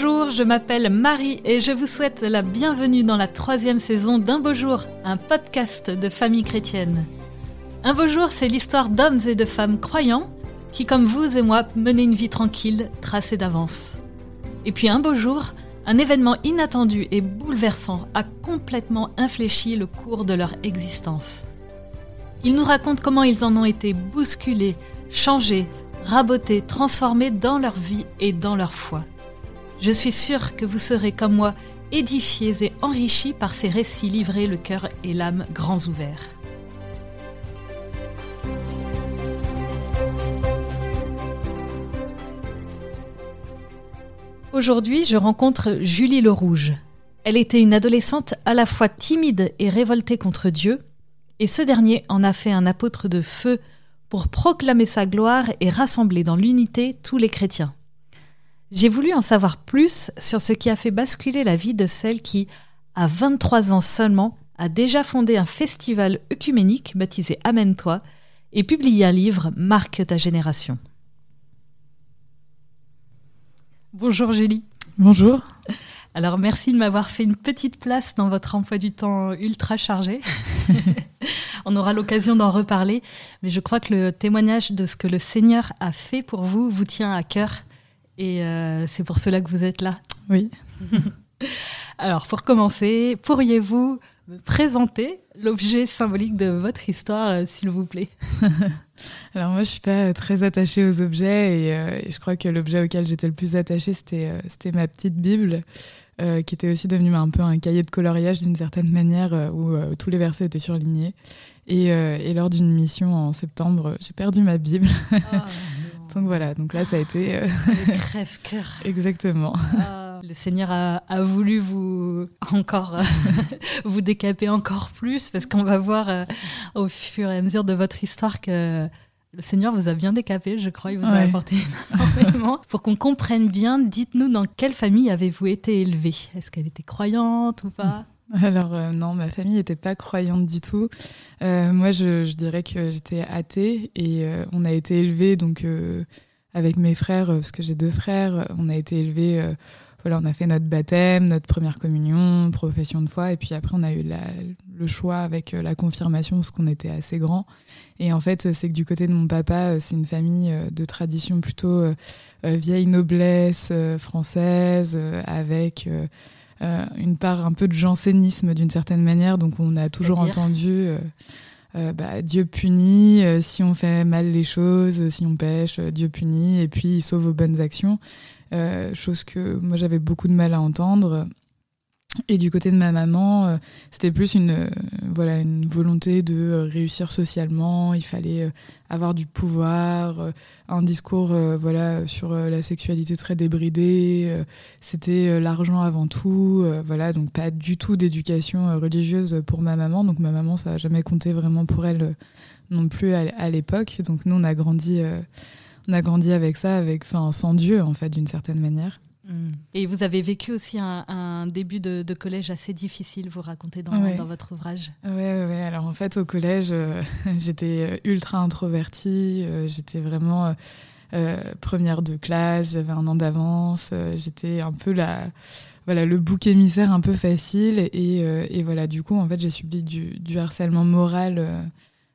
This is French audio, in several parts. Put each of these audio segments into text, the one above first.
Bonjour, je m'appelle Marie et je vous souhaite la bienvenue dans la troisième saison d'Un beau jour, un podcast de famille chrétienne. Un beau jour, c'est l'histoire d'hommes et de femmes croyants qui, comme vous et moi, menaient une vie tranquille, tracée d'avance. Et puis un beau jour, un événement inattendu et bouleversant a complètement infléchi le cours de leur existence. Ils nous racontent comment ils en ont été bousculés, changés, rabotés, transformés dans leur vie et dans leur foi. Je suis sûre que vous serez comme moi édifiés et enrichis par ces récits livrés le cœur et l'âme grands ouverts. Aujourd'hui, je rencontre Julie Le Rouge. Elle était une adolescente à la fois timide et révoltée contre Dieu, et ce dernier en a fait un apôtre de feu pour proclamer sa gloire et rassembler dans l'unité tous les chrétiens. J'ai voulu en savoir plus sur ce qui a fait basculer la vie de celle qui, à 23 ans seulement, a déjà fondé un festival œcuménique baptisé Amène-toi et publié un livre Marque ta génération. Bonjour Julie. Bonjour. Alors merci de m'avoir fait une petite place dans votre emploi du temps ultra chargé. On aura l'occasion d'en reparler, mais je crois que le témoignage de ce que le Seigneur a fait pour vous vous tient à cœur et euh, c'est pour cela que vous êtes là. Oui. Alors, pour commencer, pourriez-vous me présenter l'objet symbolique de votre histoire, euh, s'il vous plaît? Alors moi, je suis pas très attachée aux objets euh, et, je crois que l'objet auquel j'étais le plus attachée, c'était c'était ma petite Bible, qui était aussi devenue un peu un cahier de coloriage d'une certaine manière, où tous les versets étaient surlignés. Et, et lors d'une mission en septembre, j'ai perdu ma Bible. Ah, donc voilà, donc là ça a été. Euh... crève-cœur. Exactement. Ah, le Seigneur a, voulu vous encore euh, vous décaper encore plus parce qu'on va voir euh, au fur et à mesure de votre histoire que le Seigneur vous a bien décapé, je crois, il vous a apporté énormément. Pour qu'on comprenne bien, dites-nous dans quelle famille avez-vous été élevé Est-ce qu'elle était croyante ou pas? Alors euh, non, ma famille n'était pas croyante du tout. Euh, moi, je, dirais que j'étais athée et euh, on a été élevés donc avec mes frères, parce que j'ai deux frères, on a été élevés. voilà, on a fait notre baptême, notre première communion, profession de foi, et puis après on a eu le choix avec la confirmation parce qu'on était assez grand. Et en fait, c'est que du côté de mon papa, c'est une famille de tradition plutôt vieille noblesse française avec une part un peu de jansénisme d'une certaine manière. Donc on a toujours entendu euh, euh, bah, Dieu punit si on fait mal les choses, si on pêche, Dieu punit et puis il sauve aux bonnes actions. chose que moi j'avais beaucoup de mal à entendre. Et du côté de ma maman, c'était plus une, voilà, une volonté de réussir socialement. Il fallait avoir du pouvoir, euh, un discours euh, voilà sur euh, la sexualité très débridé, c'était l'argent avant tout, voilà donc pas du tout d'éducation religieuse pour ma maman. Donc ma maman ça a jamais compté vraiment pour elle non plus à, l'époque. Donc nous on a grandi on a grandi avec ça, avec enfin sans Dieu en fait d'une certaine manière. Mm. Et vous avez vécu aussi un, début de, collège assez difficile, vous racontez dans, dans votre ouvrage. Oui, ouais, alors en fait au collège, euh, j'étais ultra introvertie, euh, j'étais vraiment euh, première de classe, j'avais un an d'avance, j'étais un peu la, voilà, le bouc émissaire un peu facile. Et, et voilà, du coup, en fait, j'ai subi du, du harcèlement moral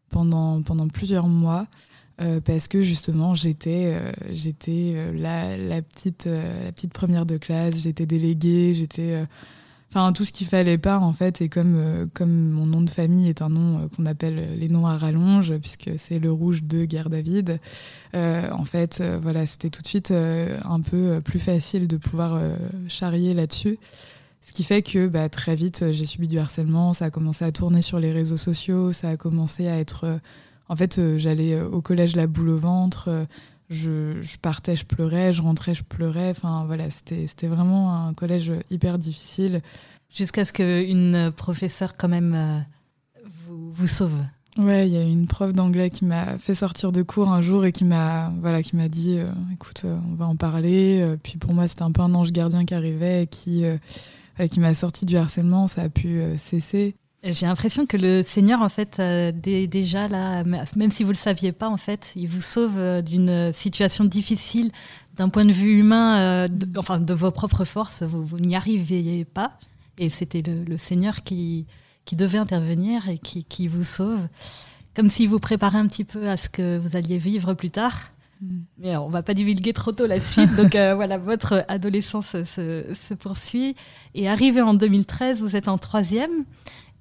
pendant, pendant plusieurs mois. Euh, parce que justement j'étais euh, euh, la, la, petite la petite première de classe. J'étais déléguée j'étais enfin tout ce qu'il fallait pas en fait. Et comme comme mon nom de famille est un nom qu'on appelle les noms à rallonge puisque c'est le rouge de Guerre David en fait voilà c'était tout de suite un peu plus facile de pouvoir charrier là-dessus. Ce qui fait que bah, très vite j'ai subi du harcèlement. Ça a commencé à tourner sur les réseaux sociaux. Ça a commencé à être en fait, euh, j'allais euh, au collège la boule au ventre, euh, je, partais, je pleurais, je rentrais, je pleurais. Enfin, voilà, c'était vraiment un collège hyper difficile. Jusqu'à ce qu'une professeure, quand même, vous, vous sauve. Ouais, il y a une prof d'anglais qui m'a fait sortir de cours un jour et qui m'a voilà, qui m'a dit écoute, on va en parler. Puis pour moi, c'était un peu un ange gardien qui arrivait et qui, qui m'a sorti du harcèlement. Ça a pu cesser. J'ai l'impression que le Seigneur, en fait, euh, déjà là, même si vous le saviez pas, en fait, il vous sauve euh, d'une situation difficile d'un point de vue humain, de, enfin de vos propres forces, vous, vous n'y arriviez pas. Et c'était le, Seigneur qui, qui devait intervenir et qui, qui vous sauve. Comme s'il vous préparait un petit peu à ce que vous alliez vivre plus tard. Mm. Mais on va pas divulguer trop tôt la suite. Donc euh, voilà, votre adolescence se, se, poursuit. Et arrivé en 2013, vous êtes en troisième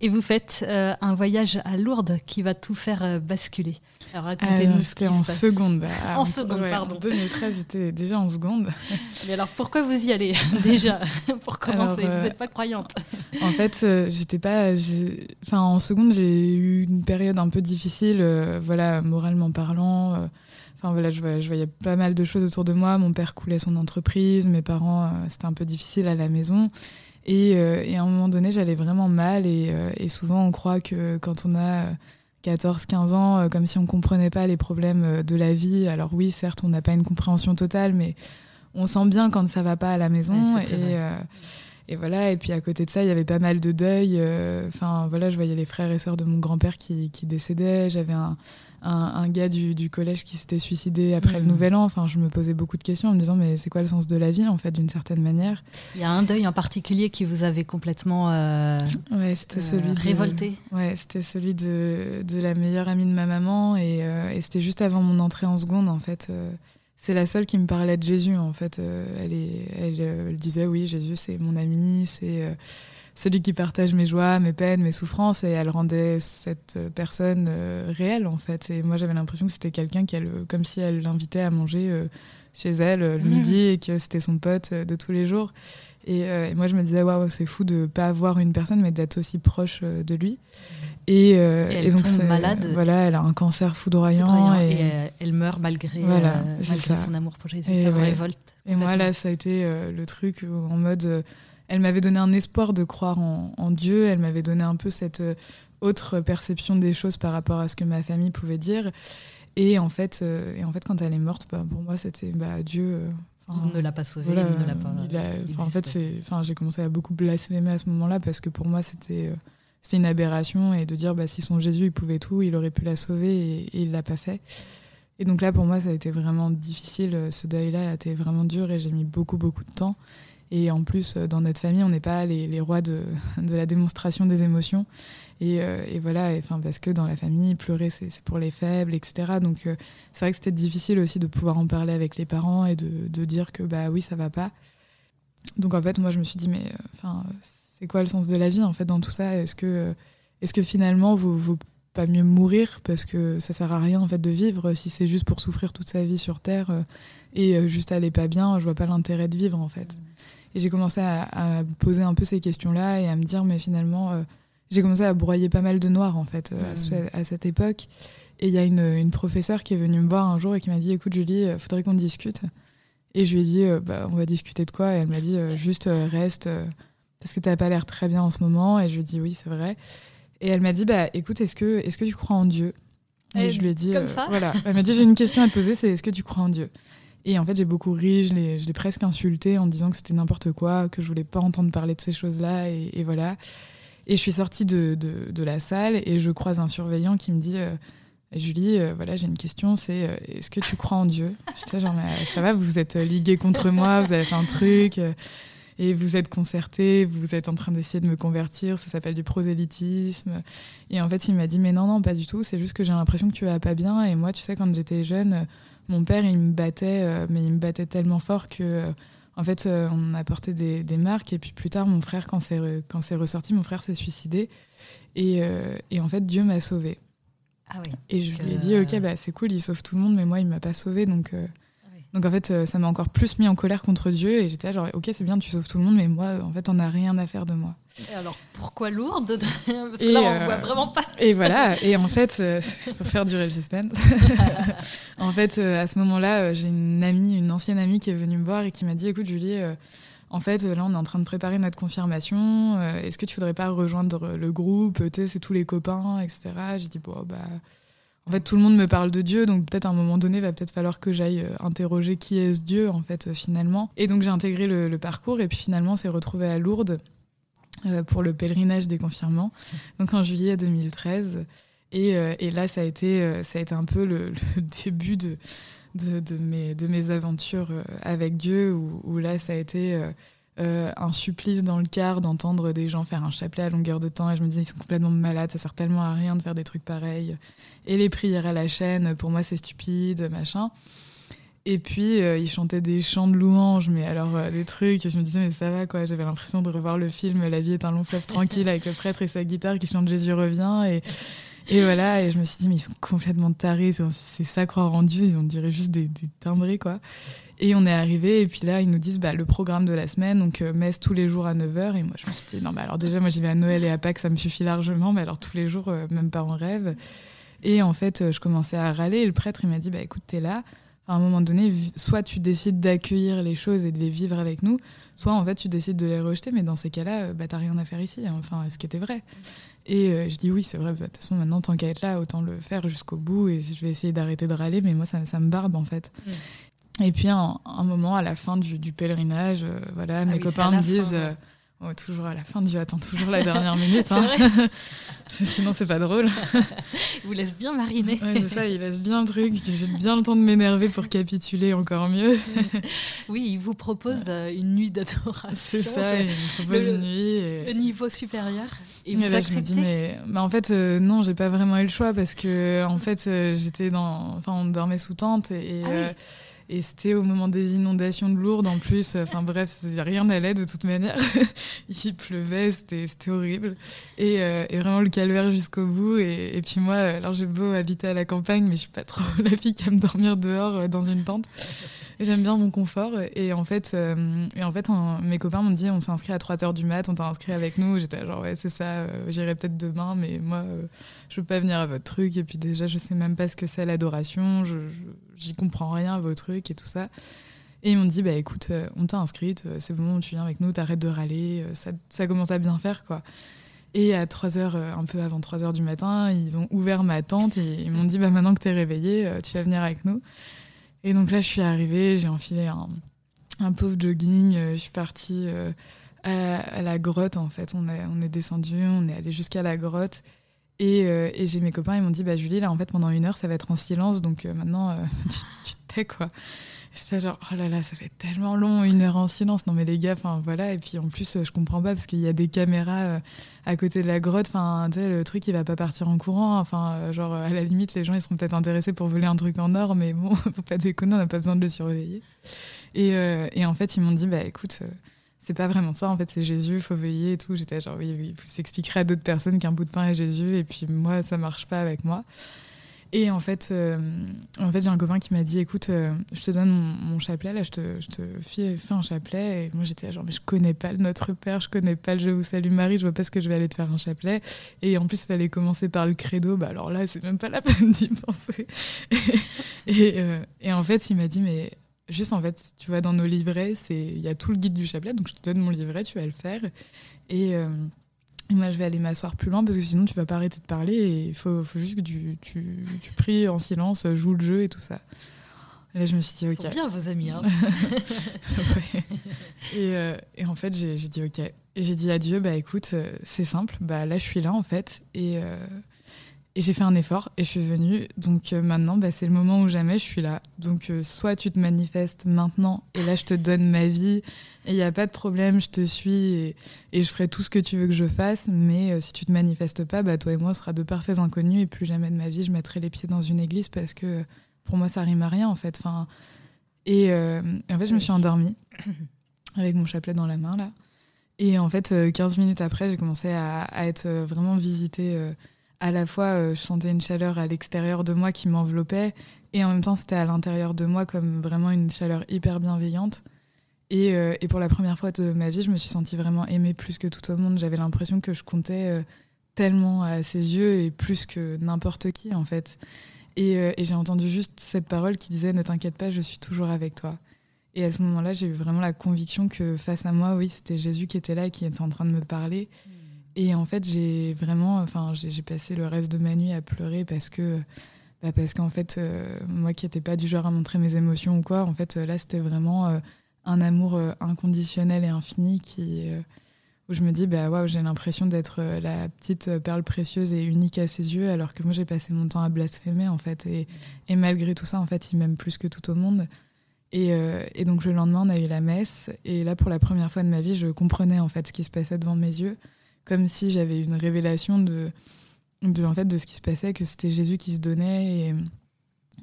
et vous faites euh, un voyage à Lourdes qui va tout faire euh, basculer. Alors racontez-nous ce qui en seconde. Ah, en seconde, pardon. 2013, j'étais déjà en seconde. Mais alors pourquoi vous y allez déjà Pour commencer, vous n'êtes pas croyante. En fait, j'étais pas. Enfin, en seconde, j'ai eu une période un peu difficile, voilà, moralement parlant Enfin voilà, je voyais, pas mal de choses autour de moi. Mon père coulait son entreprise, mes parents, euh, c'était un peu difficile à la maison. Et, euh, et à un moment donné, j'allais vraiment mal. Et, euh, et, souvent, on croit que quand on a 14-15 ans, comme si on comprenait pas les problèmes de la vie. Alors oui, certes, on n'a pas une compréhension totale, mais on sent bien quand ça va pas à la maison. et, et voilà. Et puis à côté de ça, il y avait pas mal de deuil. Enfin voilà, je voyais les frères et sœurs de mon grand-père qui, qui décédaient. J'avais un un, gars du, collège qui s'était suicidé après le hmm. Nouvel An. Enfin, je me posais beaucoup de questions en me disant mais c'est quoi le sens de la vie en fait d'une certaine manière? Il y a un deuil en particulier qui vous avait complètement euh, ouais, c'était euh, celui révolté. ouais, c'était celui de, de, la meilleure amie de ma maman et, euh, et c'était juste avant mon entrée en seconde en fait. c'est la seule qui me parlait de Jésus en fait. elle, est, elle, elle, disait oui Jésus c'est mon ami, c'est celui qui partage mes joies, mes peines, mes souffrances, et elle rendait cette personne euh, réelle en fait. Et moi j'avais l'impression que c'était quelqu'un qui, comme si elle l'invitait à manger euh, chez elle euh, le midi et que c'était son pote de tous les jours. Et, moi je me disais waouh c'est fou de pas avoir une personne mais d'être aussi proche de lui. Et, elle donc tombe malade. Voilà, elle a un cancer foudroyant, et, elle meurt malgré, son amour pour Jésus. ça révolte. Et moi là ça a été le truc en mode elle m'avait donné un espoir de croire en, Dieu, elle m'avait donné un peu cette euh, autre perception des choses par rapport à ce que ma famille pouvait dire. Et en fait, euh, et en fait quand elle est morte, bah, pour moi, c'était bah, Dieu. Euh, il ne l'a pas sauvée, il ne l'a pas. en fait, j'ai commencé à beaucoup blasphémer à ce moment-là parce que pour moi, c'était c'est une aberration et de dire bah, si son Jésus il pouvait tout, il aurait pu la sauver et, et il l'a pas fait. Et donc là, pour moi, ça a été vraiment difficile. Ce deuil-là a été vraiment dur et j'ai mis beaucoup, beaucoup de temps. Et en plus, euh, dans notre famille, on n'est pas les, rois de, la démonstration des émotions. Et, euh, voilà, enfin, parce que dans la famille, pleurer, c'est pour les faibles, etc. Donc euh, c'est vrai que c'était difficile aussi de pouvoir en parler avec les parents et de, dire que bah oui, ça va pas. Donc en fait, moi, je me suis dit, mais enfin, c'est quoi le sens de la vie en fait dans tout ça? Est-ce que, est-ce que finalement, vaut pas mieux mourir parce que ça sert à rien en fait de vivre? Si c'est juste pour souffrir toute sa vie sur terre et juste aller pas bien je vois pas l'intérêt de vivre en fait et j'ai commencé à, poser un peu ces questions-là et à me dire, mais finalement, euh, j'ai commencé à broyer pas mal de noir, en fait, euh, à, cette époque. Et il y a une, une, professeure qui est venue me voir un jour et qui m'a dit, écoute, Julie, il faudrait qu'on discute. Et je lui ai dit, euh, bah, on va discuter de quoi? Et elle m'a dit, juste reste, parce que tu n'as pas l'air très bien en ce moment. Et je lui ai dit, oui, c'est vrai. Et elle m'a dit, bah, écoute, est-ce que, est que tu crois en Dieu? Et, je lui ai dit, voilà. Elle m'a dit, j'ai une question à te poser, c'est est-ce que tu crois en Dieu? Et en fait, j'ai beaucoup ri, je l'ai presque insulté en disant que c'était n'importe quoi, que je voulais pas entendre parler de ces choses-là, et, voilà. Et je suis sortie de, de, la salle et je croise un surveillant qui me dit euh, Julie, euh, voilà, j'ai une question, c'est euh, est-ce que tu crois en Dieu? Je dis genre, ça va, vous êtes ligué contre moi, vous avez fait un truc, et vous êtes concerté, vous êtes en train d'essayer de me convertir, ça s'appelle du prosélytisme. Et en fait, il m'a dit Mais non, non, pas du tout, c'est juste que j'ai l'impression que tu vas pas bien, et moi, tu sais, quand j'étais jeune, mon père, il me battait, euh, mais il me battait tellement fort que, euh, en fait, euh, on a porté des, des, marques. Et puis plus tard, mon frère, quand c'est, quand c'est ressorti, mon frère s'est suicidé. Et, et en fait, Dieu m'a sauvé. Ah oui. Et je lui ai dit, ok, bah, c'est cool, il sauve tout le monde, mais moi, il m'a pas sauvé. Donc, donc en fait, euh, ça m'a encore plus mis en colère contre Dieu et j'étais genre ok c'est bien tu sauves tout le monde mais moi en fait on n'a rien à faire de moi. Et alors pourquoi lourde? Parce que là on euh, voit vraiment pas. Et voilà et en fait euh, pour faire durer le suspense. en fait à ce moment-là j'ai une amie une ancienne amie qui est venue me voir et qui m'a dit écoute Julie en fait, là, on est en train de préparer notre confirmation. Est-ce que tu voudrais pas rejoindre le groupe Tu sais, c'est tous les copains, etc. J'ai dit, bon, bah, en fait, tout le monde me parle de Dieu, donc peut-être à un moment donné, va peut-être falloir que j'aille euh, interroger qui est ce Dieu, en fait, euh, finalement. Et donc j'ai intégré le, parcours, et puis finalement, c'est retrouvé à Lourdes euh, pour le pèlerinage des confirmants, donc en juillet 2013. Et, et là, ça a, été, ça a été un peu le, début de, de, mes, de mes aventures avec Dieu, où, là, ça a été un supplice dans le quart d'entendre des gens faire un chapelet à longueur de temps. Et je me disais, ils sont complètement malades, ça sert tellement à rien de faire des trucs pareils. Et les prières à la chaîne, pour moi, c'est stupide, machin. Et puis, euh, il chantait des chants de louanges, mais alors euh, des trucs, je me disais, mais ça va quoi. J'avais l'impression de revoir le film La vie est un long fleuve tranquille avec le prêtre et sa guitare qui chante Jésus revient. Et, et voilà, et je me suis dit, mais ils sont complètement tarés, c'est ça croire en Dieu, on dirait juste des, des, timbrés quoi. Et on est arrivé, et puis là, ils nous disent bah, le programme de la semaine, donc euh, messe tous les jours à 9h. Et moi, je me suis dit, non, mais alors déjà, moi j'y vais à Noël et à Pâques, ça me suffit largement, mais alors tous les jours, même pas en rêve. Et en fait, je commençais à râler, et le prêtre, il m'a dit, bah écoute, t'es là à un moment donné, soit tu décides d'accueillir les choses et de les vivre avec nous, soit en fait tu décides de les rejeter, mais dans ces cas-là, euh, bah, t'as rien à faire ici. Hein. Enfin, ce qui était vrai. Et euh, je dis oui, c'est vrai, bah, de toute façon, maintenant, tant qu'à être là, autant le faire jusqu'au bout et je vais essayer d'arrêter de râler, mais moi, ça, ça me barbe en fait. Mm. Et puis, un, un, moment, à la fin du, pèlerinage, euh, voilà, ah mes copains me disent toujours à la fin, Dieu attend toujours la dernière minute. Hein. Sinon, c'est pas drôle. il vous laisse bien mariner. c'est ça, il laisse bien le truc. J'ai bien le temps de m'énerver pour capituler encore mieux. oui, il vous propose euh, une nuit d'adoration. C'est ça, il me propose une nuit. Le niveau supérieur. Et vous là, je me dis, mais en fait, euh, non, j'ai pas vraiment eu le choix parce que, en fait, euh, j'étais dans. Enfin, on dormait sous tente et. Ah et c'était au moment des inondations de Lourdes en plus. Enfin bref, rien n'allait de toute manière. Il pleuvait, c'était horrible. Euh, et, vraiment le calvaire jusqu'au bout. Et, puis moi, alors j'ai beau habiter à la campagne, mais je suis pas trop la fille qui aime dormir dehors euh, dans une tente. J'aime bien mon confort. Et en fait, euh, et en fait mes copains m'ont dit on s'est inscrit à 3h du mat, on t'a inscrit avec nous. J'étais genre, ouais, c'est ça, euh, j'irai peut-être demain, mais moi, euh, je veux pas venir à votre truc. Et puis déjà, je sais même pas ce que c'est l'adoration, je, j'y comprends rien à vos trucs et tout ça. Et ils m'ont dit, bah écoute, on t'a inscrite, c'est bon, tu viens avec nous, t'arrêtes de râler, ça, ça commence à bien faire, quoi. Et à 3 h un peu avant 3 h du matin, ils ont ouvert ma tente et ils m'ont dit, bah maintenant que t'es réveillé, tu vas venir avec nous. Et donc là, je suis arrivée, j'ai enfilé un, un, pauvre jogging, euh, je suis partie euh, à, la grotte en fait. On, est on est descendu, on est allé jusqu'à la grotte. Et, euh, et j'ai mes copains, ils m'ont dit Bah, Julie, là, en fait, pendant une heure, ça va être en silence, donc maintenant, tu, tu te tais, quoi. C'était genre, oh là là, ça fait tellement long, une heure en silence. Non, mais les gars, enfin voilà. Et puis en plus, je comprends pas parce qu'il y a des caméras euh, à côté de la grotte. Enfin, tu sais, le truc, il va pas partir en courant. Enfin, euh, genre, à la limite, les gens, ils seront peut-être intéressés pour voler un truc en or, mais bon, faut pas déconner, on n'a pas besoin de le surveiller. Et, euh, et en fait, ils m'ont dit, bah écoute, c'est pas vraiment ça. En fait, c'est Jésus, faut veiller et tout. J'étais genre, oui, oui, vous expliquerez à d'autres personnes qu'un bout de pain est Jésus. Et puis moi, ça marche pas avec moi. Et en fait, euh, en fait j'ai un copain qui m'a dit écoute, euh, je te donne mon, chapelet, là, je te, fais, un chapelet. Et moi, j'étais genre, mais je connais pas le Notre Père, je connais pas le Je vous salue Marie, je vois pas ce que je vais aller te faire un chapelet. Et en plus, il fallait commencer par le credo. Bah, alors là, c'est même pas la peine d'y penser. et, euh, et, en fait, il m'a dit mais juste en fait, tu vois, dans nos livrets, il y a tout le guide du chapelet, donc je te donne mon livret, tu vas le faire. Et moi, je vais aller m'asseoir plus loin parce que sinon, tu vas pas arrêter de parler et il faut, faut, juste que tu, tu, tu, pries en silence, joues le jeu et tout ça. Et là, je me suis dit, ok. bien vos amis. Hein. et, euh, et, en fait, j'ai dit, ok. Et j'ai dit à Dieu, bah écoute, euh, c'est simple, bah là, je suis là en fait. Et, euh, et j'ai fait un effort et je suis venue. Donc euh, maintenant, bah, c'est le moment où jamais je suis là. Donc euh, soit tu te manifestes maintenant et là je te donne ma vie et il n'y a pas de problème, je te suis et, je ferai tout ce que tu veux que je fasse. Mais euh, si tu te manifestes pas, bah, toi et moi, on sera de parfaits inconnus et plus jamais de ma vie, je mettrai les pieds dans une église parce que pour moi, ça rime à rien en fait. Enfin, et, en fait, je me suis endormie avec mon chapelet dans la main là. Et en fait, 15 minutes après, j'ai commencé à, à, être vraiment visitée à la fois, euh, je sentais une chaleur à l'extérieur de moi qui m'enveloppait, et en même temps, c'était à l'intérieur de moi comme vraiment une chaleur hyper bienveillante. Et, euh, et, pour la première fois de ma vie, je me suis sentie vraiment aimée plus que tout au monde. J'avais l'impression que je comptais euh, tellement à ses yeux et plus que n'importe qui, en fait. Et, et j'ai entendu juste cette parole qui disait Ne t'inquiète pas, je suis toujours avec toi. Et à ce moment-là, j'ai eu vraiment la conviction que face à moi, oui, c'était Jésus qui était là et qui était en train de me parler. Et en fait, j'ai vraiment, enfin, j'ai passé le reste de ma nuit à pleurer parce que, bah parce qu'en fait, euh, moi qui n'étais pas du genre à montrer mes émotions ou quoi, en fait, là, c'était vraiment euh, un amour euh, inconditionnel et infini qui, où je me dis, bah waouh, j'ai l'impression d'être la petite perle précieuse et unique à ses yeux, alors que moi j'ai passé mon temps à blasphémer en fait. Et, et malgré tout ça, en fait, il m'aime plus que tout au monde. Et, et, donc le lendemain, on a eu la messe. Et là, pour la première fois de ma vie, je comprenais en fait ce qui se passait devant mes yeux, comme si j'avais une révélation de, de, en fait, de ce qui se passait, que c'était Jésus qui se donnait. Et,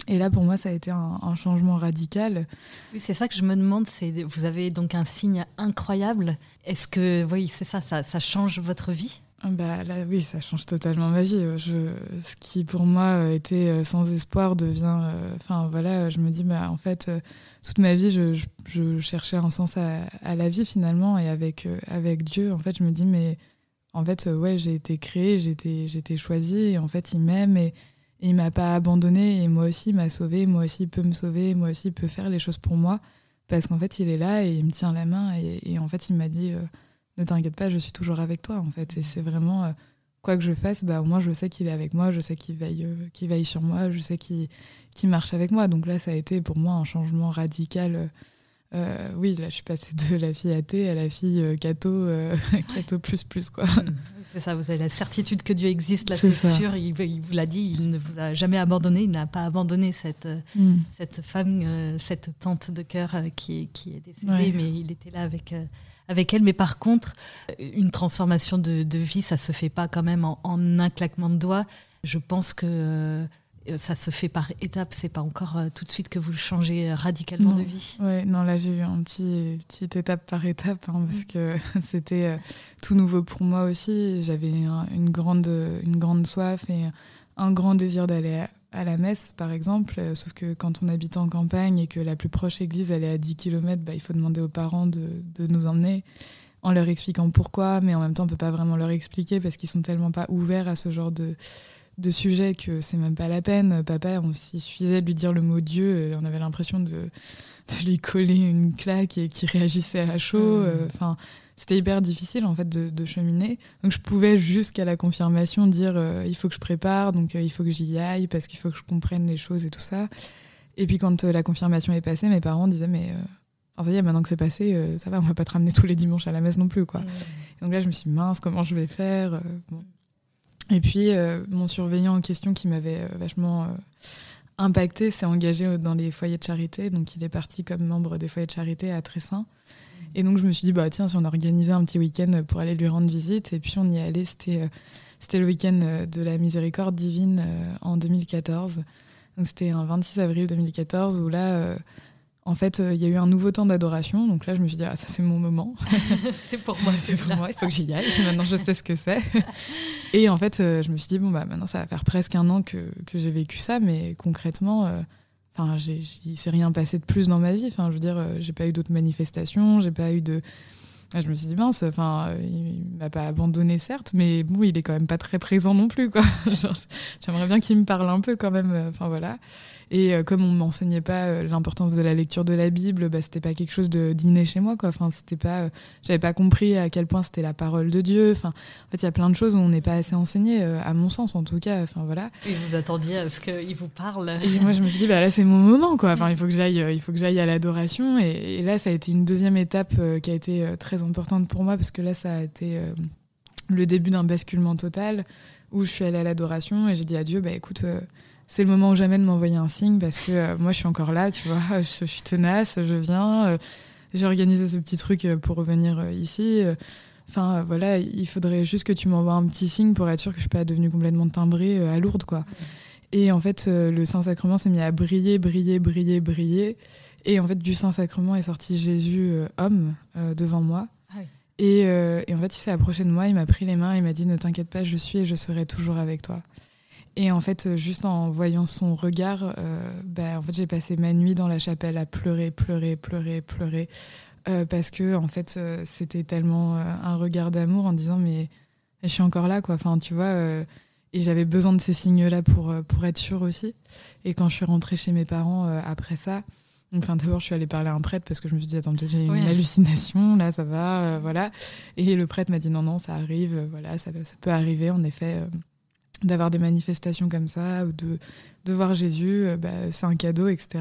et là, pour moi, ça a été un, changement radical. Oui, c'est ça que je me demande. C'est, vous avez donc un signe incroyable. Est-ce que, oui, c'est ça, ça, ça, change votre vie? Bah là, oui, ça change totalement ma vie. Je, ce qui pour moi était euh, sans espoir devient. Euh, enfin voilà, je me dis, bah en fait, euh, toute ma vie, je, je, cherchais un sens à, à, la vie finalement, et avec avec Dieu, en fait, je me dis, mais en fait, ouais, j'ai été créée, j'ai été, j'ai été choisie, et en fait, il m'aime et et il m'a pas abandonné et moi aussi il m'a sauvé, moi aussi il peut me sauver, moi aussi il peut faire les choses pour moi parce qu'en fait il est là et il me tient la main et, en fait il m'a dit euh, ne t'inquiète pas, je suis toujours avec toi en fait et c'est vraiment euh, quoi que je fasse, bah au moins je sais qu'il est avec moi, je sais qu'il veille, euh, qu'il veille sur moi, je sais qu'il marche avec moi donc là ça a été pour moi un changement radical. Oui, là, je suis passée de la fille athée à la fille cato, cato plus plus, quoi. C'est ça, vous avez la certitude que Dieu existe, là c'est sûr, il, vous l'a dit, il ne vous a jamais abandonné, il n'a pas abandonné cette, mm. cette femme, euh, cette tante de cœur euh, qui, qui, est décédée, mais il était là avec, euh, avec elle. Mais par contre, une transformation de, de, vie, ça se fait pas quand même en, en un claquement de doigts. Je pense que euh, ça se fait par étapes, c'est pas encore euh, tout de suite que vous changez euh, radicalement de vie? Ouais, non, là j'ai eu un petit petite étape par étape hein, parce que c'était tout nouveau pour moi aussi. J'avais une grande une grande soif et un grand désir d'aller à, la messe, par exemple. sauf que quand on habite en campagne et que la plus proche église elle est à 10 km, bah, il faut demander aux parents de, de nous emmener en leur expliquant pourquoi, mais en même temps on peut pas vraiment leur expliquer parce qu'ils sont tellement pas ouverts à ce genre de de sujets que c'est même pas la peine. Papa, on s'y suffisait de lui dire le mot Dieu, on avait l'impression de, lui coller une claque et qu'il réagissait à chaud. Mmh. Euh, enfin, c'était hyper difficile en fait de, cheminer. Donc je pouvais jusqu'à la confirmation dire euh, il faut que je prépare, donc euh, il faut que j'y aille parce qu'il faut que je comprenne les choses et tout ça. Et puis quand la confirmation est passée, mes parents disaient mais ça y est, maintenant que c'est passé, ça va, on va pas te ramener tous les dimanches à la messe non plus quoi. Mmh. Donc là je me suis dit, mince, comment je vais faire et puis, euh, mon surveillant en question qui m'avait euh, vachement euh, impacté s'est engagé dans les foyers de charité. Donc, il est parti comme membre des foyers de charité à Tressin. Et donc, je me suis dit, bah, tiens, si on organisait un petit week-end pour aller lui rendre visite. Et puis, on y est allé. C'était, c'était le week-end de la miséricorde divine en 2014. Donc, c'était un 26 avril 2014 où là, en fait, euh, il y a eu un nouveau temps d'adoration. Donc là, je me suis dit, ah, ça, c'est mon moment. c'est pour moi, c'est pour moi, il faut que j'y aille. Maintenant, je sais ce que c'est. Et en fait, euh, je me suis dit, bon, bah, maintenant, ça va faire presque un an que, que j'ai vécu ça, mais concrètement, euh, enfin, il s'est rien passé de plus dans ma vie. Enfin, je veux dire, j'ai pas eu d'autres manifestations, j'ai pas eu de. Je me suis dit, mince, enfin, il m'a pas abandonné, certes, mais bon, il est quand même pas très présent non plus, quoi. J'aimerais bien qu'il me parle un peu quand même. Enfin, voilà. Et euh, comme on m'enseignait pas euh, l'importance de la lecture de la Bible, bah, c'était pas quelque chose de d'inné chez moi, quoi. Enfin, c'était pas, euh, j'avais pas compris à quel point c'était la parole de Dieu. Enfin, en fait, il y a plein de choses où on n'est pas assez enseigné, à mon sens, en tout cas. Enfin, voilà. Et vous attendiez à ce qu'il vous parle. Et moi, je me suis dit, bah là, c'est mon moment, quoi. Enfin, il faut que j'aille, il faut que j'aille à l'adoration. Et, là, ça a été une deuxième étape qui a été très importante pour moi parce que là, ça a été le début d'un basculement total où je suis allée à l'adoration et j'ai dit à Dieu, bah écoute c'est le moment ou jamais de m'envoyer un signe parce que euh, moi je suis encore là, tu vois, je, suis tenace, je viens, euh, j'ai organisé ce petit truc euh, pour revenir ici. Enfin voilà, il faudrait juste que tu m'envoies un petit signe pour être sûr que je suis pas devenue complètement timbrée à Lourdes quoi. Et en fait, le Saint-Sacrement s'est mis à briller, briller, briller, briller. Et en fait, du Saint-Sacrement est sorti Jésus, homme, devant moi. Ah et, et, en fait, il s'est approché de moi, il m'a pris les mains, il m'a dit Ne t'inquiète pas, je suis et je serai toujours avec toi. Et en fait, euh, juste en voyant son regard, euh, bah, en fait, j'ai passé ma nuit dans la chapelle à pleurer, pleurer, pleurer, pleurer. Euh, parce que, en fait, c'était tellement un regard d'amour en disant, mais je suis encore là, quoi. Enfin, tu vois, et j'avais besoin de ces signes-là pour, pour être sûre aussi. Et quand je suis rentrée chez mes parents après ça, Enfin, d'abord, je suis allée parler à un prêtre parce que je me suis dit, attends, peut-être j'ai une hallucination, là, ça va, voilà. Et le prêtre m'a dit, non, non, ça arrive, voilà, ça, ça peut arriver, en effet d'avoir des manifestations comme ça ou de, de voir Jésus, euh, bah, c'est un cadeau, etc.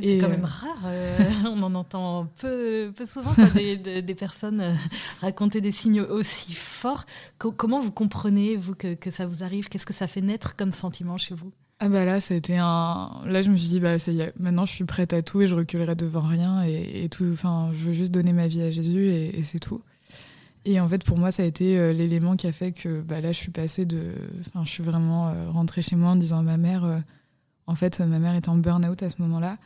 c'est quand même rare. Euh, on en entend peu, peu souvent des, des, personnes euh, raconter des signes aussi forts. comment vous comprenez, vous, que, que ça vous arrive? Qu'est-ce que ça fait naître comme sentiment chez vous? Ah bah là, ça a été un. Là, je me suis dit, bah, ça y est, maintenant je suis prête à tout et je reculerai devant rien et, tout. Enfin, je veux juste donner ma vie à Jésus et, c'est tout. Et en fait, pour moi, ça a été euh, l'élément qui a fait que bah, là, je suis passée de. Enfin, je suis vraiment rentrée chez moi en disant à ma mère, en fait, ma mère était en burn-out à ce moment-là.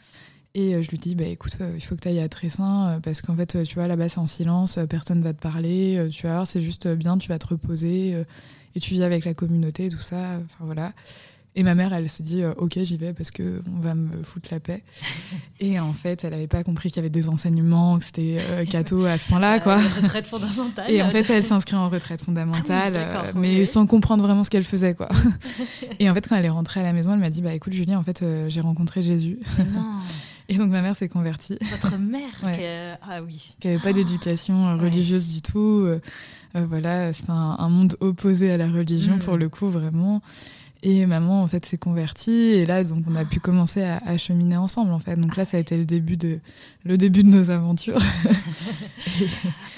Et euh, je lui dis, bah, écoute, euh, il faut que tu ailles à Tressin, euh, parce qu'en fait, tu vois, là-bas, c'est en silence, personne va te parler, tu vas voir, c'est juste bien, tu vas te reposer, et tu vis avec la communauté, tout ça, enfin voilà. Et ma mère, elle s'est dit, ok, j'y vais parce que on va me foutre la paix. Et en fait, elle n'avait pas compris qu'il y avait des enseignements, que c'était euh, à ce point-là, quoi. retraite fondamentale. Et en fait, elle s'inscrit en retraite fondamentale, ah mais sans comprendre vraiment ce qu'elle faisait, quoi. Et en fait, quand elle est rentrée à la maison, elle m'a dit, bah écoute, Julie, en fait, j'ai rencontré Jésus. Non. Et donc ma mère s'est convertie. Votre mère Ah oui. Qui n'avait pas d'éducation religieuse du tout. Euh, euh, voilà, c'est un, monde opposé à la religion mm. pour le coup, vraiment. Et maman, en fait, s'est convertie. Et là, donc, on a pu commencer à, cheminer ensemble, en fait. Donc là, ça a été le début de, le début de nos aventures.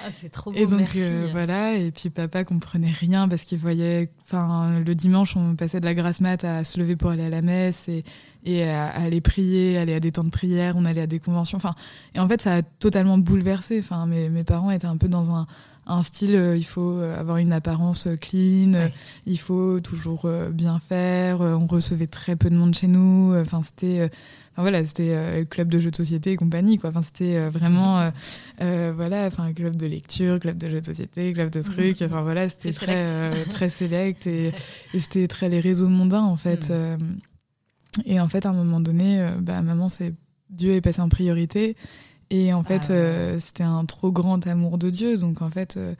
ah, c'est trop beau, Et donc, euh, voilà. Et puis, papa comprenait rien parce qu'il voyait... Enfin, le dimanche, on passait de la grasse mat à se lever pour aller à la messe et, et à, aller prier, aller à des temps de prière. On allait à des conventions. Enfin, et en fait, ça a totalement bouleversé. Enfin, mes, mes parents étaient un peu dans un un style, euh, il faut euh, avoir une apparence euh, clean, il faut toujours bien faire. on recevait très peu de monde chez nous. Enfin, c'était. voilà, c'était club de jeux de société et compagnie, quoi. Enfin, c'était vraiment, voilà, enfin, club de lecture, club de jeux de société, club de trucs. Mhm. Enfin, voilà, c'était très, très select et, c'était très les réseaux mondains, en fait. Mhm. et en fait, à un moment donné, bah, maman, c'est Dieu est passé en priorité. Et en fait, ah. euh, c'était un trop grand amour de Dieu. Donc en fait, euh,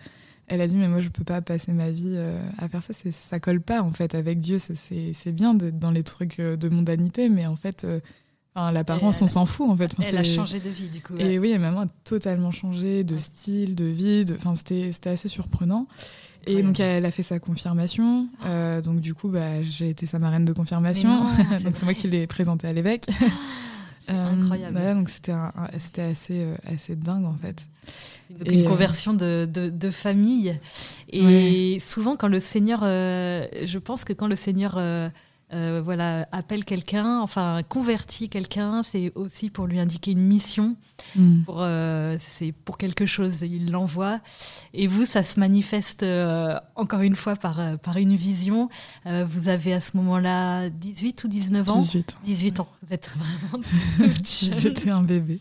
elle a dit, mais moi, je peux pas passer ma vie euh, à faire ça. Ça colle pas, en fait, avec Dieu. C'est bien d'être dans les trucs de mondanité, mais en fait, l'apparence, on s'en fout, en fait. elle a changé de vie, du coup. Et oui, maman a totalement changé de style, de vie. Enfin, c'était assez surprenant. Et donc elle a fait sa confirmation. donc du coup, bah, j'ai été sa marraine de confirmation. donc c'est moi qui l'ai présentée à l'évêque. Euh, incroyable. Bah donc c'était c'était assez, euh, assez dingue en fait. une euh, conversion de, de, famille. Et souvent, quand le Seigneur, je pense que quand le Seigneur euh, voilà, appelle quelqu'un, enfin convertit quelqu'un, c'est aussi pour lui indiquer une mission, mm. pour, euh, c'est pour quelque chose, il l'envoie. Et vous, ça se manifeste euh, encore une fois par, par une vision. vous avez à ce moment-là 18 ou 19 ans? 18. 18 ans, vous êtes vraiment J'étais un bébé.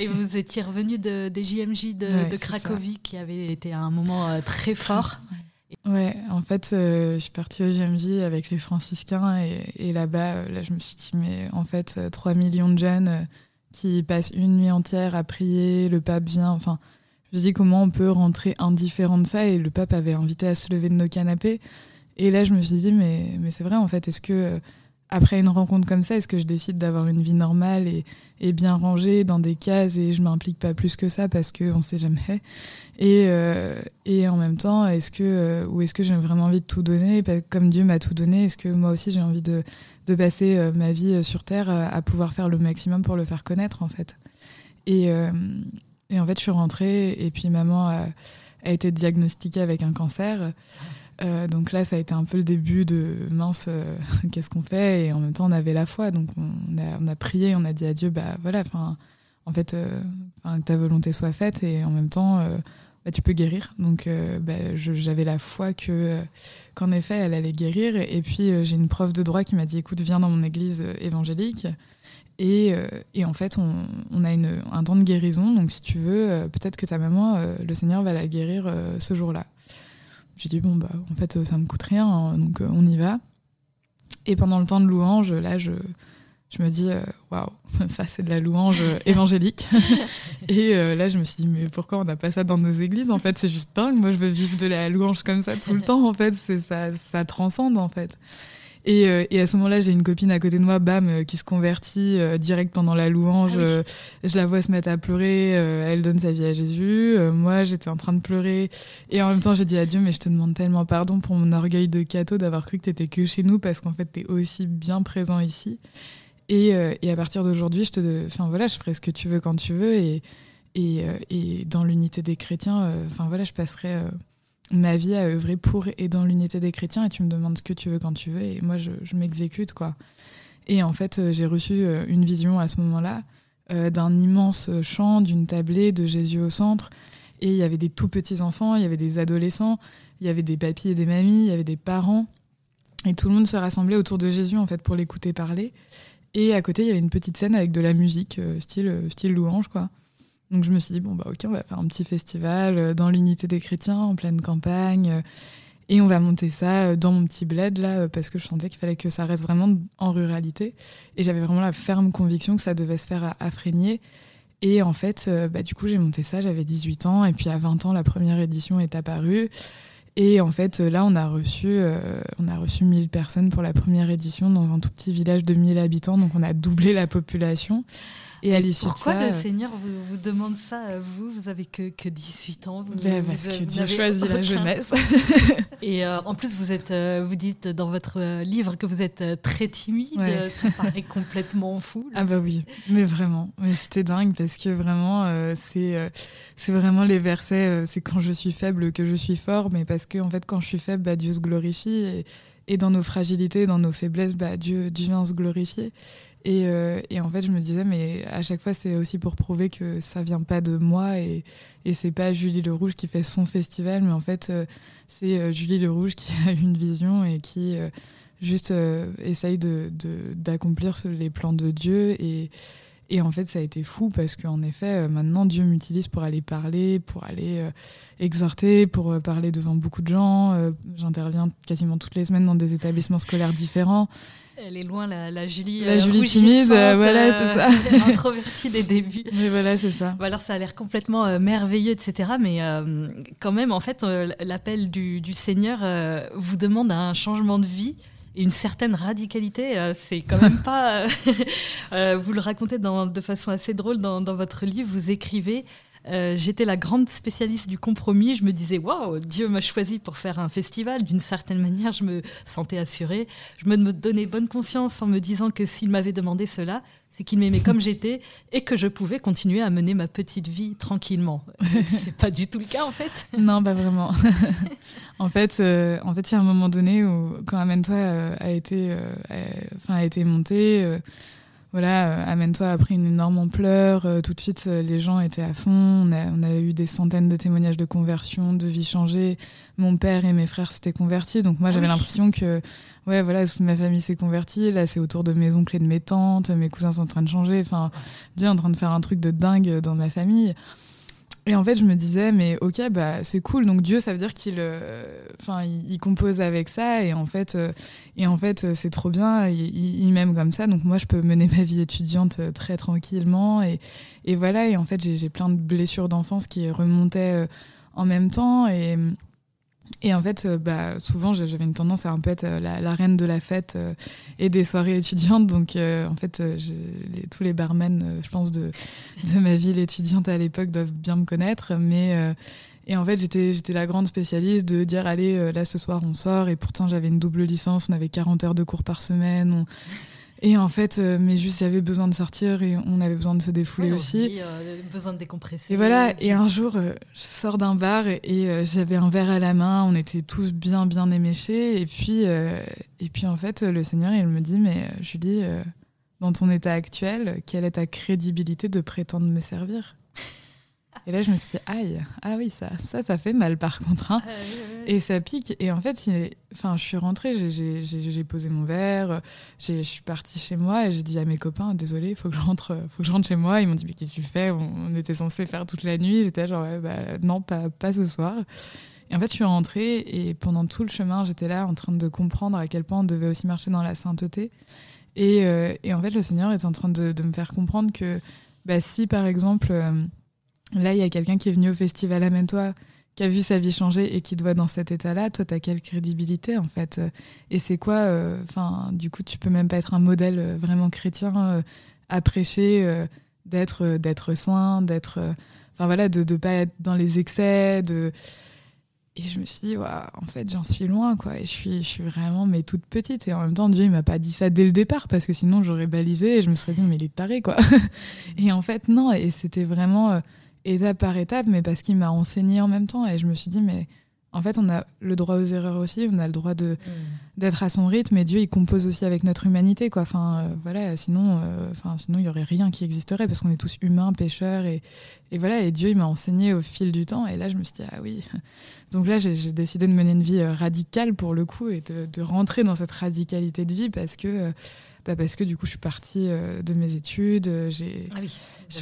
Et vous étiez revenu de, des JMJ de, Cracovie, qui avait été un moment très fort. Ouais, en fait, euh, je suis partie au GMJ avec les franciscains et, là-bas, euh, là, je me suis dit, mais en fait, 3 euh, millions de jeunes qui passent une nuit entière à prier, le pape vient, enfin, je me dit comment on peut rentrer indifférent de ça et le pape avait invité à se lever de nos canapés. Et là, je me suis dit, mais, mais c'est vrai, en fait, est-ce que après une rencontre comme ça, est-ce que je décide d'avoir une vie normale et, bien rangée dans des cases et je m'implique pas plus que ça parce qu'on ne sait jamais? Et, euh, et en même temps, est-ce que, euh, ou est-ce que j'ai vraiment envie de tout donner? Comme Dieu m'a tout donné, est-ce que moi aussi j'ai envie de, de passer euh, ma vie sur Terre à pouvoir faire le maximum pour le faire connaître en fait? Et, et en fait, je suis rentrée et puis maman a, a été diagnostiquée avec un cancer. Euh, donc là, ça a été un peu le début de mince, euh, qu'est-ce qu'on fait? Et en même temps, on avait la foi, donc on a, prié, on a dit à Dieu, bah voilà, en fait, euh, que ta volonté soit faite, et en même temps, bah, tu peux guérir. Donc bah, j'avais la foi que qu'en effet, elle allait guérir. Et, puis j'ai une prof de droit qui m'a dit, écoute, viens dans mon église évangélique. Et, en fait, on, a une, un don de guérison. Donc, si tu veux, peut-être que ta maman, le Seigneur va la guérir ce jour-là. J'ai dit, bon, bah, en fait, ça me coûte rien, hein, donc euh, on y va. Et pendant le temps de louange, là, je, je me dis, euh, waouh, ça, c'est de la louange euh, évangélique. et là, je me suis dit, mais pourquoi on n'a pas ça dans nos églises En fait, c'est juste dingue. Moi, je veux vivre de la louange comme ça tout le temps, en fait. Ça, ça transcende, en fait. Euh, et, à ce moment-là, j'ai une copine à côté de moi, bam, euh, qui se convertit euh, direct pendant la louange. Ah je la vois se mettre à pleurer. elle donne sa vie à Jésus. moi, j'étais en train de pleurer. Et en même temps, j'ai dit à Dieu, mais je te demande tellement pardon pour mon orgueil de cateau d'avoir cru que t'étais que chez nous parce qu'en fait, t'es aussi bien présent ici. Et, et à partir d'aujourd'hui, je te, enfin voilà, je ferai ce que tu veux quand tu veux et et, et dans l'unité des chrétiens, enfin voilà, je passerai ma vie à œuvrer pour et dans l'unité des chrétiens et tu me demandes ce que tu veux quand tu veux et moi je, m'exécute quoi. Et en fait, j'ai reçu une vision à ce moment-là d'un immense champ, d'une tablée de Jésus au centre et il y avait des tout petits enfants, il y avait des adolescents, il y avait des papis et des mamies, il y avait des parents. Et tout le monde se rassemblait autour de Jésus en fait pour l'écouter parler. Et à côté, il y avait une petite scène avec de la musique, euh, style, euh, style louange, quoi. Donc je me suis dit, bon, bah ok, on va faire un petit festival euh, dans l'unité des chrétiens, en pleine campagne. et on va monter ça dans mon petit bled, là, parce que je sentais qu'il fallait que ça reste vraiment en ruralité. Et j'avais vraiment la ferme conviction que ça devait se faire à, à. Et en fait, euh, bah, du coup, j'ai monté ça, j'avais 18 ans, et puis à 20 ans, la première édition est apparue. Et en fait, là, on a reçu, euh, on a reçu 1000 personnes pour la première édition dans un tout petit village de 1000 habitants, donc on a doublé la population. Et à l'issue Pourquoi le euh, Seigneur vous, vous, demande ça à vous Vous avez que, que 18 ans vous, ben, Parce que Dieu choisit la jeunesse. et euh, en plus, vous, êtes, euh, vous dites dans votre livre que vous êtes très timide. Ça paraît complètement fou. Ah bah oui, mais vraiment. Mais c'était dingue parce que vraiment, c'est c'est vraiment les versets, c'est quand je suis faible que je suis fort, mais parce que en fait, quand je suis faible, bah, Dieu se glorifie. Et, et dans nos fragilités, dans nos faiblesses, bah, Dieu, Dieu vient se glorifier. Et, euh, et, en fait, je me disais, mais à chaque fois, c'est aussi pour prouver que ça vient pas de moi et, et c'est pas Julie Le Rouge qui fait son festival, mais en fait, euh, c'est euh, Julie Le Rouge qui a une vision et qui juste essaye d'accomplir de, les plans de Dieu. Et en fait, ça a été fou parce qu'en effet, maintenant, Dieu m'utilise pour aller parler, pour aller exhorter, pour parler devant beaucoup de gens. J'interviens quasiment toutes les semaines dans des établissements scolaires différents. Elle est loin, la, Julie. La euh, Julie timide, euh, voilà, c'est ça. Euh, introvertie des débuts. Mais voilà, c'est ça. alors, ça a l'air complètement merveilleux, etc. Mais quand même, en fait, l'appel du, du, Seigneur vous demande un changement de vie et une certaine radicalité. c'est quand même pas. vous le racontez dans, de façon assez drôle dans, dans votre livre. Vous écrivez euh, j'étais la grande spécialiste du compromis. Je me disais, waouh, Dieu m'a choisi pour faire un festival. D'une certaine manière, je me sentais assurée. Je me donnais bonne conscience en me disant que s'il m'avait demandé cela, c'est qu'il m'aimait comme j'étais et que je pouvais continuer à mener ma petite vie tranquillement. C'est pas du tout le cas en fait. Non, pas vraiment. en fait, euh, en fait, il y a un moment donné où quand Amène-toi euh, a été, enfin, a été monté voilà, euh, Amène-toi a pris une énorme ampleur. Euh, tout de suite, euh, les gens étaient à fond. On a, eu des centaines de témoignages de conversion, de vie changée. Mon père et mes frères s'étaient convertis. Donc moi, j'avais l'impression que, ouais, voilà, ma famille s'est convertie. Là, c'est autour de mes oncles et de mes tantes. Mes cousins sont en train de changer. Enfin, Dieu est en train de faire un truc de dingue dans ma famille. Et en fait, je me disais, mais ok, bah, c'est cool. Donc Dieu, ça veut dire qu'il euh, enfin, il, compose avec ça. Et en fait, euh, et en fait c'est trop bien. Il, m'aime comme ça. Donc moi, je peux mener ma vie étudiante euh, très tranquillement. Et, et voilà. Et en fait, j'ai plein de blessures d'enfance qui remontaient en même temps. Et, et en fait, euh, bah, souvent, j'avais une tendance à un peu être euh, la, reine de la fête euh, et des soirées étudiantes. Donc, en fait, tous les barmen, je pense, de, ma ville étudiante à l'époque doivent bien me connaître. Mais, et en fait, j'étais la grande spécialiste de dire, allez, là, ce soir, on sort. Et pourtant, j'avais une double licence, on avait 40 heures de cours par semaine. Et en fait, euh, mais juste, il y avait besoin de sortir et on avait besoin de se défouler aussi. Aussi, euh, besoin de décompresser. Et voilà, et un jour, euh, je sors d'un bar et, j'avais un verre à la main, on était tous bien, bien éméchés. Et puis, et puis en fait, le Seigneur, il me dit, mais Julie, dans ton état actuel, quelle est ta crédibilité de prétendre me servir? Et là, je me suis dit, aïe, ah oui, ça, ça, ça fait mal par contre. Hein. Et ça pique. Et en fait, enfin, je suis rentrée, j'ai posé mon verre, je suis partie chez moi et j'ai dit à mes copains, désolé, il faut que je rentre, faut que je rentre chez moi. Ils m'ont dit, mais qu'est-ce que tu fais? On, était censé faire toute la nuit. J'étais genre, bah, non, pas, pas ce soir. Et en fait, je suis rentrée et pendant tout le chemin, j'étais là en train de comprendre à quel point on devait aussi marcher dans la sainteté. Et, euh, et en fait, le Seigneur est en train de, de me faire comprendre que bah, si, par exemple, euh, Là, il y a quelqu'un qui est venu au festival Amène-toi, qui a vu sa vie changer et qui te voit dans cet état-là. Toi, tu as quelle crédibilité, en fait Et c'est quoi euh, Enfin, du coup, tu peux même pas être un modèle euh, vraiment chrétien euh, à prêcher, d'être d'être saint, d'être. Enfin, voilà, de ne pas être dans les excès, de. Et je me suis dit, en fait, j'en suis loin, quoi. Et je suis, je suis vraiment, mais toute petite. Et en même temps, Dieu, il m'a pas dit ça dès le départ, parce que sinon, j'aurais balisé et je me serais dit, mais il est taré, quoi. et en fait, non. Et c'était vraiment euh, étape par étape, mais parce qu'il m'a enseigné en même temps. Et je me suis dit, mais en fait, on a le droit aux erreurs aussi, on a le droit de mm. d'être à son rythme. Et Dieu, il compose aussi avec notre humanité, quoi. Enfin, euh, voilà. Sinon, euh, sinon, il y aurait rien qui existerait parce qu'on est tous humains, pécheurs, et, et voilà. Et Dieu, il m'a enseigné au fil du temps. Et là, je me suis dit, ah oui. Donc là, j'ai décidé de mener une vie euh, radicale pour le coup et de, de, rentrer dans cette radicalité de vie parce que bah parce que du coup, je suis partie euh, de mes études, euh, j'ai ah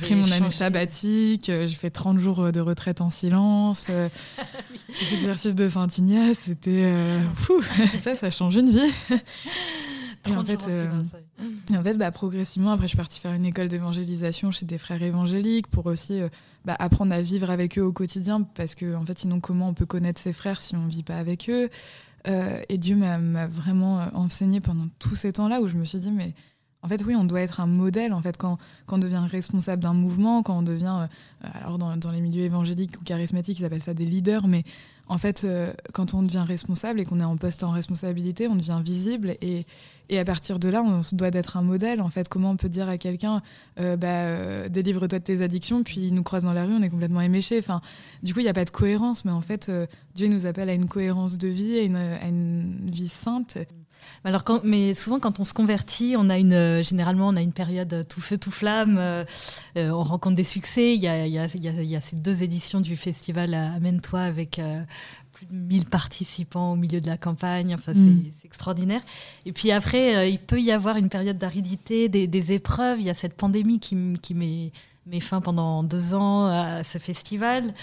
pris mon année sabbatique, euh, j'ai fait 30 jours de retraite en silence. Les exercices de Saint-Ignace, c'était. fou ça, ça change une vie. Et en fait, en fait bah, progressivement, après, je suis partie faire une école d'évangélisation chez des frères évangéliques pour aussi bah, apprendre à vivre avec eux au quotidien, parce que, en fait, sinon, comment on peut connaître ses frères si on ne vit pas avec eux? Et Dieu m'a vraiment euh, enseigné pendant tous ces temps-là où je me suis dit, mais en fait, oui, on doit être un modèle. En fait, quand, quand on devient responsable d'un mouvement, quand on devient, euh, alors dans, dans, les milieux évangéliques ou charismatiques, ils appellent ça des leaders, mais en fait, quand on devient responsable et qu'on est en poste en responsabilité, on devient visible et, et à partir de là, on doit d'être un modèle. En fait, comment on peut dire à quelqu'un, bah, délivre-toi de tes addictions, puis il nous croise dans la rue, on est complètement éméché. Enfin, du coup, il n'y a pas de cohérence, mais en fait, Dieu nous appelle à une cohérence de vie, à une vie sainte. Alors quand, mais souvent quand on se convertit, on a une, euh, généralement on a une période tout feu tout flamme, euh, euh, on rencontre des succès. Il y, a, il, y a, il y a, ces deux éditions du festival Amène-toi avec plus de 1000 participants au milieu de la campagne. Enfin, mm. c'est extraordinaire. Et puis après, il peut y avoir une période d'aridité, des, des, épreuves. Il y a cette pandémie qui, qui met mis fin pendant deux ans à ce festival.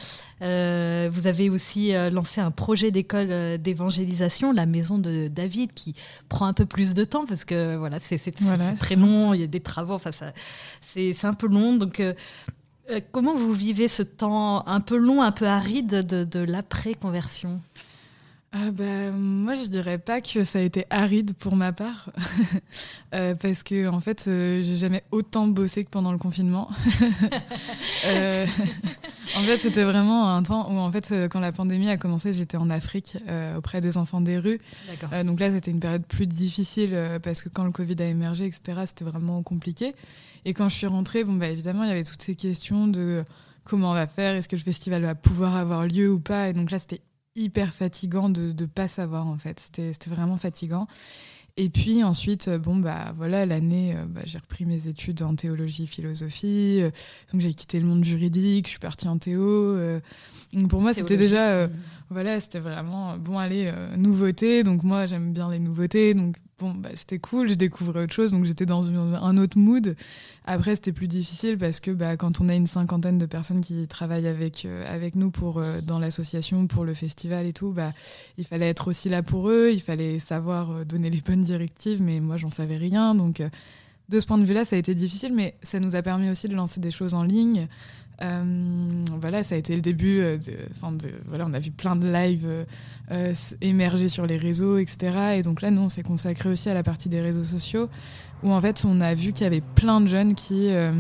Euh, vous avez aussi euh, lancé un projet d'école euh, d'évangélisation, la maison de David, qui prend un peu plus de temps parce que voilà, c'est très long, il y a des travaux, enfin c'est un peu long. Donc comment vous vivez ce temps un peu long, un peu aride de, de l'après-conversion? Ah bah, moi, je dirais pas que ça a été aride pour ma part, euh, parce que en fait, euh, j'ai jamais autant bossé que pendant le confinement. euh, en fait, c'était vraiment un temps où, en fait, euh, quand la pandémie a commencé, j'étais en Afrique auprès des enfants des rues. donc là, c'était une période plus difficile parce que quand le Covid a émergé, etc., c'était vraiment compliqué. Et quand je suis rentrée, bon bah évidemment, il y avait toutes ces questions de comment on va faire, est-ce que le festival va pouvoir avoir lieu ou pas? Et donc là, c'était hyper fatigant de ne pas savoir en fait. C'était vraiment fatigant. Et puis ensuite, euh, bon, bah voilà, l'année, euh, bah, j'ai repris mes études en théologie, philosophie. Euh, donc j'ai quitté le monde juridique, je suis partie en théo. donc pour moi, c'était déjà, voilà, c'était vraiment, bon, allez, nouveauté. Donc moi, j'aime bien les nouveautés. Donc bon, bah, c'était cool, j'ai découvert autre chose. Donc j'étais dans un autre mood. Après, c'était plus difficile parce que bah, quand on a une cinquantaine de personnes qui travaillent avec, euh, avec nous pour, euh, dans l'association, pour le festival et tout, bah, il fallait être aussi là pour eux, il fallait savoir euh, donner les bonnes directives, mais moi, j'en savais rien. Donc, de ce point de vue-là, ça a été difficile, mais ça nous a permis aussi de lancer des choses en ligne. Voilà, ça a été le début. De, voilà, on a vu plein de lives émerger sur les réseaux, etc. Et donc là, nous, on s'est consacré aussi à la partie des réseaux sociaux où en fait on a vu qu'il y avait plein de jeunes qui, euh,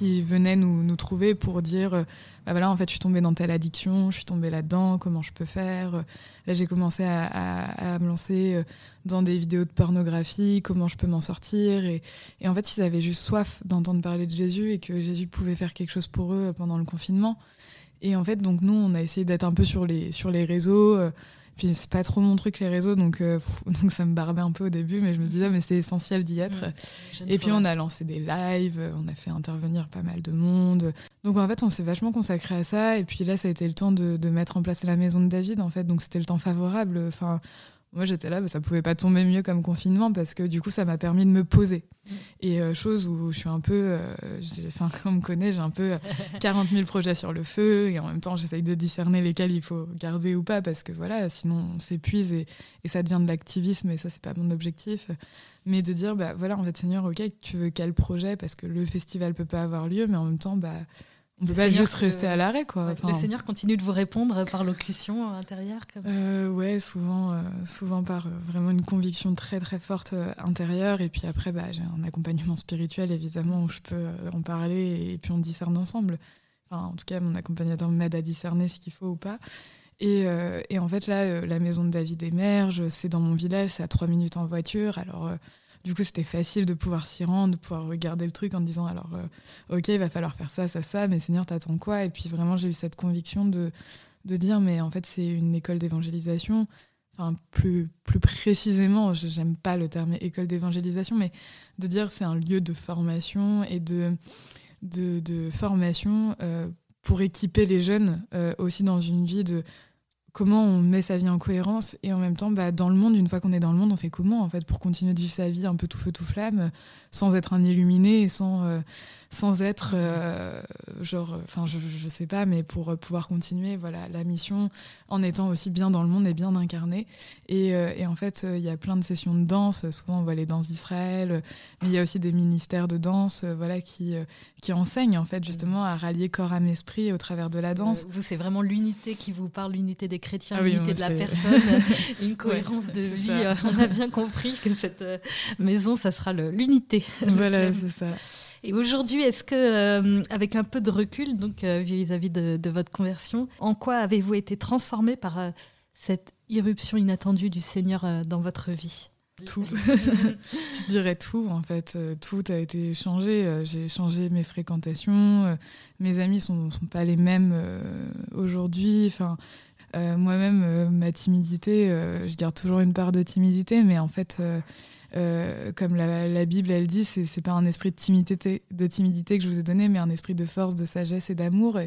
venaient nous, trouver pour dire euh, bah voilà en fait je suis tombée dans telle addiction, je suis tombée là-dedans, comment je peux faire Là j'ai commencé à, à, me lancer euh, dans des vidéos de pornographie, comment je peux m'en sortir et, et, en fait ils avaient juste soif d'entendre parler de Jésus et que Jésus pouvait faire quelque chose pour eux pendant le confinement. Et en fait donc nous on a essayé d'être un peu sur les, sur les réseaux puis c'est pas trop mon truc les réseaux, donc, euh, donc ça me barbait un peu au début, mais je me disais, mais c'est essentiel d'y être. et puis on a lancé des lives, on a fait intervenir pas mal de monde. Donc en fait, on s'est vachement consacré à ça. Et puis là, ça a été le temps de, de mettre en place la maison de David, en fait. Donc c'était le temps favorable. Enfin, moi j'étais là, mais ça pouvait pas tomber mieux comme confinement parce que du coup ça m'a permis de me poser. Mm. Et euh, chose où je suis un peu, euh, enfin on me connaît, j'ai un peu 40 000 projets sur le feu et en même temps j'essaye de discerner lesquels il faut garder ou pas parce que voilà, sinon on s'épuise et, et, ça devient de l'activisme et ça c'est pas mon objectif. Mais de dire bah voilà en fait Seigneur, ok, tu veux quel projet? Parce que le festival peut pas avoir lieu, mais en même temps bah on peut pas juste rester à l'arrêt, quoi. le Seigneur continue de vous répondre par locution intérieure comme euh, Ouais, souvent, euh, souvent par euh, vraiment une conviction très très forte intérieure. Et puis après, bah, j'ai un accompagnement spirituel, évidemment, où je peux en parler et, puis on discerne ensemble. Enfin, en tout cas, mon accompagnateur m'aide à discerner ce qu'il faut ou pas. Et, et, en fait, là, la maison de David émerge, c'est dans mon village, c'est à trois minutes en voiture. Alors, du coup, c'était facile de pouvoir s'y rendre, de pouvoir regarder le truc en disant alors, ok, il va falloir faire ça, ça, ça, mais Seigneur, t'attends quoi? Et puis vraiment, j'ai eu cette conviction de, de dire, mais en fait, c'est une école d'évangélisation. Enfin, plus, plus précisément, j'aime pas le terme école d'évangélisation, mais de dire c'est un lieu de formation et de, de, de formation euh, pour équiper les jeunes euh, aussi dans une vie de comment on met sa vie en cohérence et en même temps bah, dans le monde une fois qu'on est dans le monde on fait comment en fait pour continuer de vivre sa vie un peu tout feu tout flamme sans être un illuminé et sans euh, sans être euh, genre enfin je, je sais pas mais pour pouvoir continuer voilà la mission en étant aussi bien dans le monde et bien incarné. Et, euh, et en fait il y a plein de sessions de danse. Souvent on voit les danses d'Israël mais il y a aussi des ministères de danse voilà qui qui enseignent en fait justement à rallier corps âme esprit au travers de la danse. vous c'est vraiment l'unité qui vous parle l'unité des chrétiens ah l'unité de la personne une cohérence de vie on a bien compris que cette maison ça sera l'unité. Voilà c'est ça. Et aujourd'hui, est-ce que, euh, avec un peu de recul, donc euh, vis-à-vis de, votre conversion, en quoi avez-vous été transformé par euh, cette irruption inattendue du Seigneur dans votre vie? Tout. je dirais tout, en fait. Tout a été changé. J'ai changé mes fréquentations. Mes amis sont, sont pas les mêmes aujourd'hui. Enfin, moi-même, ma timidité, je garde toujours une part de timidité, mais en fait, euh, comme la, Bible elle dit, c'est pas un esprit de timidité, que je vous ai donné, mais un esprit de force, de sagesse et d'amour.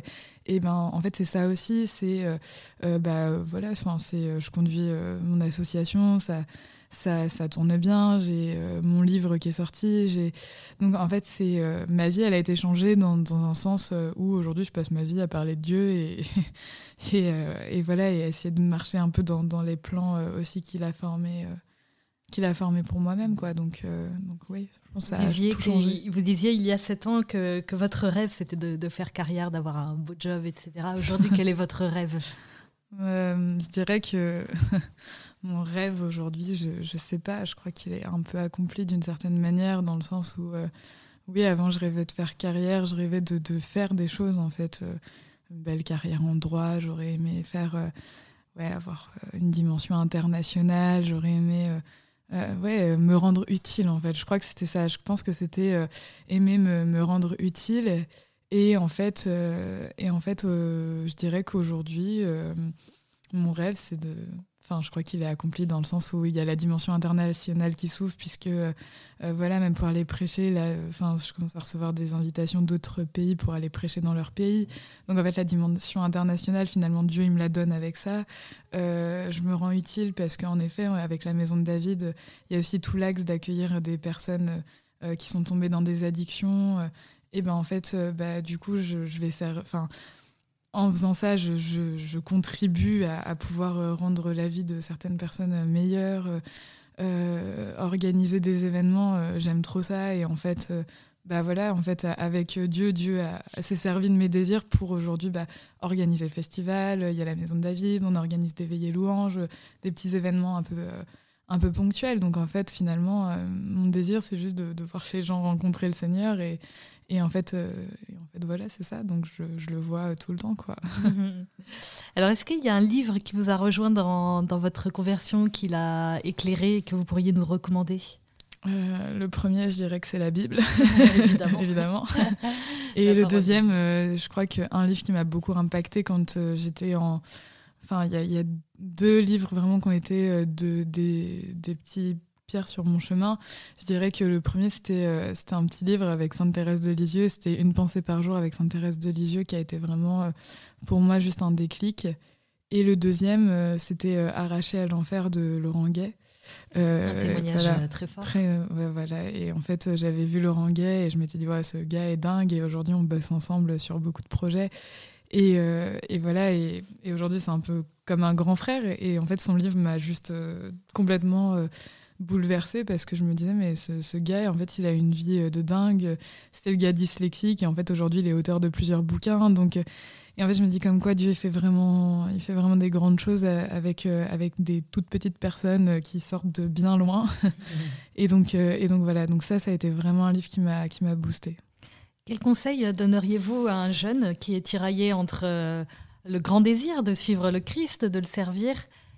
Et, ben en fait c'est ça aussi. C'est euh, euh, bah voilà, c'est je conduis mon association, ça. Ça, ça tourne bien, j'ai mon livre qui est sorti, j'ai donc en fait c'est ma vie elle a été changée dans, un sens où aujourd'hui je passe ma vie à parler de Dieu et et, et, voilà et essayer de marcher un peu dans les plans aussi qu'il a formés qu'il a formé pour moi-même quoi. Donc euh, donc oui je pense vous disiez, tout changé. vous disiez il y a sept ans que, que votre rêve c'était de, de, faire carrière d'avoir un beau job etc aujourd'hui quel est votre rêve? Euh, je dirais que mon rêve aujourd'hui je je sais pas. Je crois qu'il est un peu accompli d'une certaine manière dans le sens où euh, oui avant je rêvais de faire carrière je rêvais de, de faire des choses en fait. Une belle carrière en droit j'aurais aimé faire ouais avoir une dimension internationale j'aurais aimé euh, ouais, euh, me rendre utile en fait. Je crois que c'était ça. Je pense que c'était euh, aimer me, me, rendre utile. Et en fait, et en fait je dirais qu'aujourd'hui, mon rêve, c'est de Enfin, je crois qu'il est accompli dans le sens où il y a la dimension internationale qui s'ouvre, puisque, euh, voilà, même pour aller prêcher, enfin, je commence à recevoir des invitations d'autres pays pour aller prêcher dans leur pays. Donc, en fait, la dimension internationale, finalement, Dieu, il me la donne avec ça. Euh, je me rends utile parce qu'en effet, avec la maison de David, il y a aussi tout l'axe d'accueillir des personnes euh, qui sont tombées dans des addictions. et ben, en fait, bah, du coup, je, je vais. Enfin, en faisant ça, je, contribue à, pouvoir euh, rendre la vie de certaines personnes euh, meilleure, euh, organiser des événements, j'aime trop ça. Et en fait, bah voilà, en fait, avec Dieu, Dieu s'est servi de mes désirs pour aujourd'hui bah, organiser le festival. Il y a la Maison de David, on organise des veillées louanges, des petits événements un peu un peu ponctuels. Donc en fait, finalement, mon désir, c'est juste de, de, voir chez les gens rencontrer le Seigneur et, et en fait, euh, en fait voilà, c'est ça. Donc je, je, le vois tout le temps. Quoi. Alors, est-ce qu'il y a un livre qui vous a rejoint dans, dans votre conversion, qui l'a éclairé et que vous pourriez nous recommander? Euh, le premier, je dirais que c'est la Bible, évidemment. évidemment. Et le deuxième, euh, je crois qu'un livre qui m'a beaucoup impacté quand euh, j'étais en. Enfin, il y, y, a deux livres vraiment qui ont été euh, de, des, des petits sur mon chemin. Je dirais que le premier, c'était euh, c'était un petit livre avec Sainte-Thérèse de Lisieux. C'était Une pensée par jour avec Sainte-Thérèse de Lisieux qui a été vraiment, euh, pour moi, juste un déclic. Et le deuxième, c'était Arraché à l'enfer de Laurent Gay. Euh, un témoignage voilà, très fort. Très, ouais, voilà. Et en fait, j'avais vu Laurent Gay et je m'étais dit, ouais, ce gars est dingue. Et aujourd'hui, on bosse ensemble sur beaucoup de projets. Et, euh, et voilà. Et, et aujourd'hui, c'est un peu comme un grand frère. Et, et en fait, son livre m'a juste euh, complètement bouleversée parce que je me disais mais ce, ce, gars en fait il a une vie euh, de dingue. C'était le gars dyslexique. Et en fait aujourd'hui il est auteur de plusieurs bouquins. Donc euh, et en fait je me dis comme quoi Dieu fait vraiment il fait vraiment des grandes choses euh, avec avec des toutes petites personnes qui sortent de bien loin. Et donc et donc voilà. Donc ça ça a été vraiment un livre qui m'a qui m'a boosté quel conseil donneriez-vous à un jeune qui est tiraillé entre le grand désir de suivre le Christ, de le servir,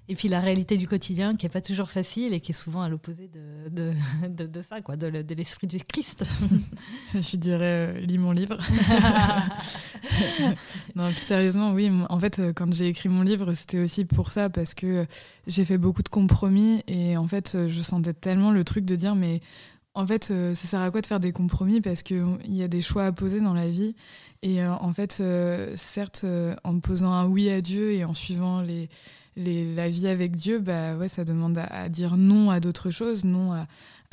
et puis la réalité du quotidien qui est pas toujours facile et qui est souvent à l'opposé de, de, de, ça, quoi, de, l'esprit du Christ? Je dirais, euh, lis mon livre. non, sérieusement, oui. En fait, euh, quand j'ai écrit mon livre, c'était aussi pour ça, parce que j'ai fait beaucoup de compromis et en fait, je sentais tellement le truc de dire, mais en fait, euh, ça sert à quoi de faire des compromis Parce qu'il y a des choix à poser dans la vie. Et en fait, certes, en posant un oui à Dieu et en suivant la vie avec Dieu, bah ouais, ça demande à, dire non à d'autres choses, non à,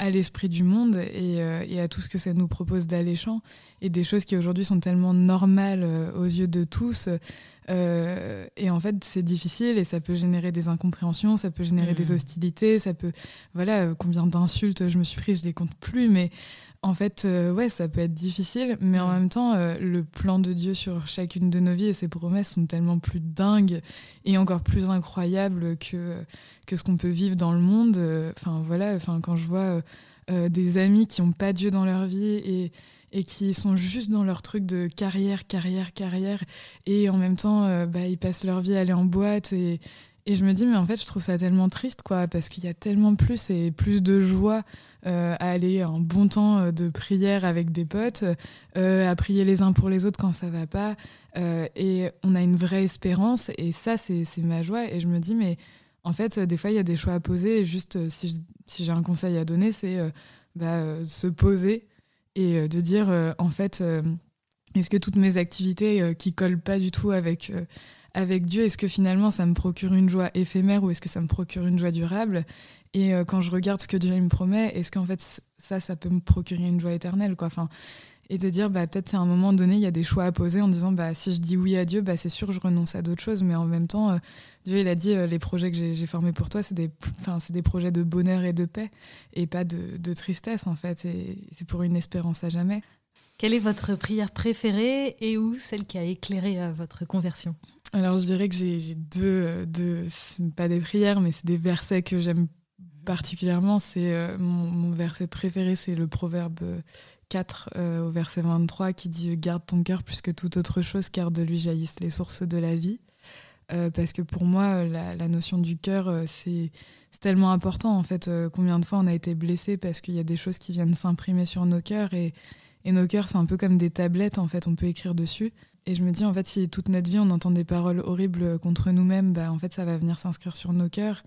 l'esprit du monde euh, et, à tout ce que ça nous propose d'alléchant et des choses qui aujourd'hui sont tellement normales euh, aux yeux de tous. Euh, et en fait, c'est difficile et ça peut générer des incompréhensions, ça peut générer des mmh. hostilités, ça peut. Voilà, combien d'insultes je me suis pris, je les compte plus, mais en fait, euh, ouais, ça peut être difficile, mais en même temps, euh, le plan de Dieu sur chacune de nos vies et ses promesses sont tellement plus dingues et encore plus incroyables que, que ce qu'on peut vivre dans le monde. Enfin, voilà, enfin, quand je vois euh, des amis qui n'ont pas Dieu dans leur vie et, et qui sont juste dans leur truc de carrière, carrière, carrière, et en même temps, bah, ils passent leur vie à aller en boîte et, et je me dis, mais en fait, je trouve ça tellement triste, quoi, parce qu'il y a tellement plus et plus de joie euh, à aller un bon temps euh, de prière avec des potes, euh, à prier les uns pour les autres quand ça va pas. et on a une vraie espérance. Et ça, c'est ma joie. Et je me dis, mais en fait, des fois, il y a des choix à poser. Et juste, si j'ai un conseil à donner, c'est bah, se poser et de dire, en fait, est-ce que toutes mes activités qui collent pas du tout avec avec Dieu, est-ce que finalement ça me procure une joie éphémère ou est-ce que ça me procure une joie durable? Et euh, quand je regarde ce que Dieu me promet, est-ce qu'en fait ça, ça peut me procurer une joie éternelle quoi? Enfin, Et de dire, bah, peut-être à un moment donné, il y a des choix à poser en disant, bah, si je dis oui à Dieu, bah, c'est sûr, je renonce à d'autres choses, mais en même temps, euh, Dieu, il a dit, euh, les projets que j'ai formés pour toi, c'est des, des projets de bonheur et de paix et pas de, de tristesse en fait, et c'est pour une espérance à jamais. Quelle est votre prière préférée et où celle qui a éclairé votre conversion? Alors je dirais que j'ai deux, deux pas des prières, mais c'est des versets que j'aime particulièrement. C'est euh, mon, verset préféré, c'est le Proverbe 4 euh, au verset 23 qui dit Garde ton cœur plus que toute autre chose, car de lui jaillissent les sources de la vie. Euh, parce que pour moi, la, la notion du cœur, c'est tellement important. En fait, combien de fois on a été blessé parce qu'il y a des choses qui viennent s'imprimer sur nos cœurs et, et nos cœurs, c'est un peu comme des tablettes. En fait, on peut écrire dessus. Et je me dis, en fait, si toute notre vie, on entend des paroles horribles contre nous-mêmes, bah, en fait, ça va venir s'inscrire sur nos cœurs.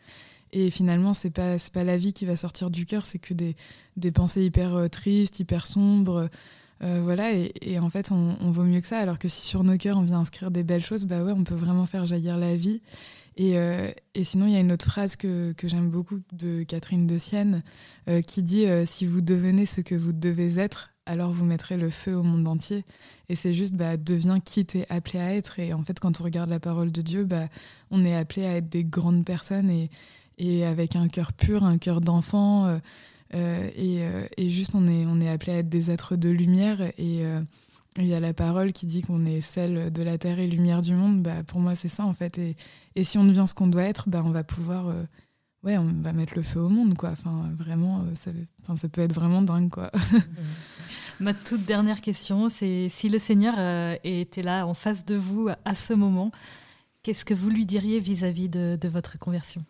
Et finalement, c'est pas, pas la vie qui va sortir du cœur, c'est que des, des pensées hyper euh, tristes, hyper sombres. Euh, voilà, et, en fait, on, vaut mieux que ça. Alors que si sur nos cœurs, on vient inscrire des belles choses, bah ouais, on peut vraiment faire jaillir la vie. Et, euh, et sinon, il y a une autre phrase que, que j'aime beaucoup de Catherine de Sienne qui dit Si vous devenez ce que vous devez être, alors vous mettrez le feu au monde entier. Et c'est juste, bah, deviens qui t'es appelé à être. Et en fait, quand on regarde la parole de Dieu, bah, on est appelé à être des grandes personnes et, avec un cœur pur, un cœur d'enfant. Euh, euh, et, euh, et, juste, on est, on est appelé à être des êtres de lumière. Et il y a la parole qui dit qu'on est celle de la terre et lumière du monde. Bah, pour moi, c'est ça, en fait. Et, et si on devient ce qu'on doit être, bah, on va pouvoir ouais, on va mettre le feu au monde, quoi. Enfin, vraiment, ça, enfin, ça peut être vraiment dingue, quoi. Ma toute dernière question, c'est si le Seigneur euh, était là en face de vous à ce moment, qu'est-ce que vous lui diriez vis-à-vis de, votre conversion?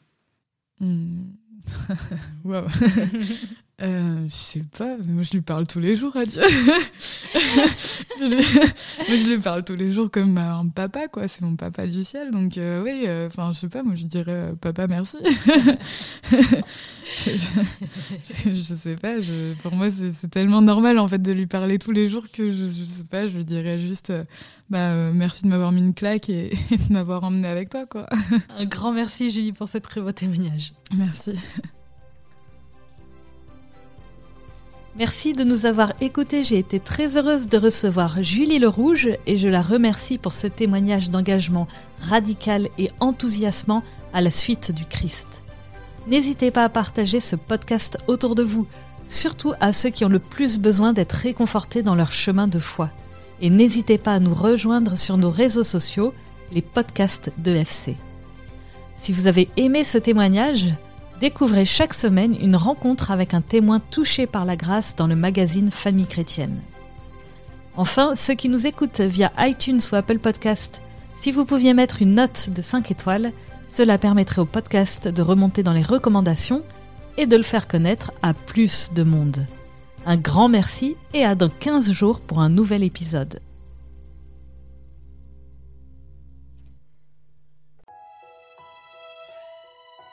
Hmm. Euh, je sais pas, mais moi je lui parle tous les jours à Dieu. je, lui... je lui parle tous les jours comme un papa, quoi. C'est mon papa du ciel. Donc, euh, oui, euh, enfin, je sais pas, moi je dirais papa, merci. je, sais pas, pour moi c'est tellement normal en fait de lui parler tous les jours que je, je sais pas, je lui dirais juste bah, merci de m'avoir mis une claque et, et de m'avoir emmené avec toi, quoi. un grand merci, Julie, pour cette très beau témoignage. Merci. Merci de nous avoir écoutés. J'ai été très heureuse de recevoir Julie Le Rouge et je la remercie pour ce témoignage d'engagement radical et enthousiasmant à la suite du Christ. N'hésitez pas à partager ce podcast autour de vous, surtout à ceux qui ont le plus besoin d'être réconfortés dans leur chemin de foi. Et n'hésitez pas à nous rejoindre sur nos réseaux sociaux, les podcasts de FC. Si vous avez aimé ce témoignage, Découvrez chaque semaine une rencontre avec un témoin touché par la grâce dans le magazine Famille chrétienne. Enfin, ceux qui nous écoutent via iTunes ou Apple Podcast, Si vous pouviez mettre une note de 5 étoiles, cela permettrait au podcast de remonter dans les recommandations et de le faire connaître à plus de monde. Un grand merci et à dans 15 jours pour un nouvel épisode.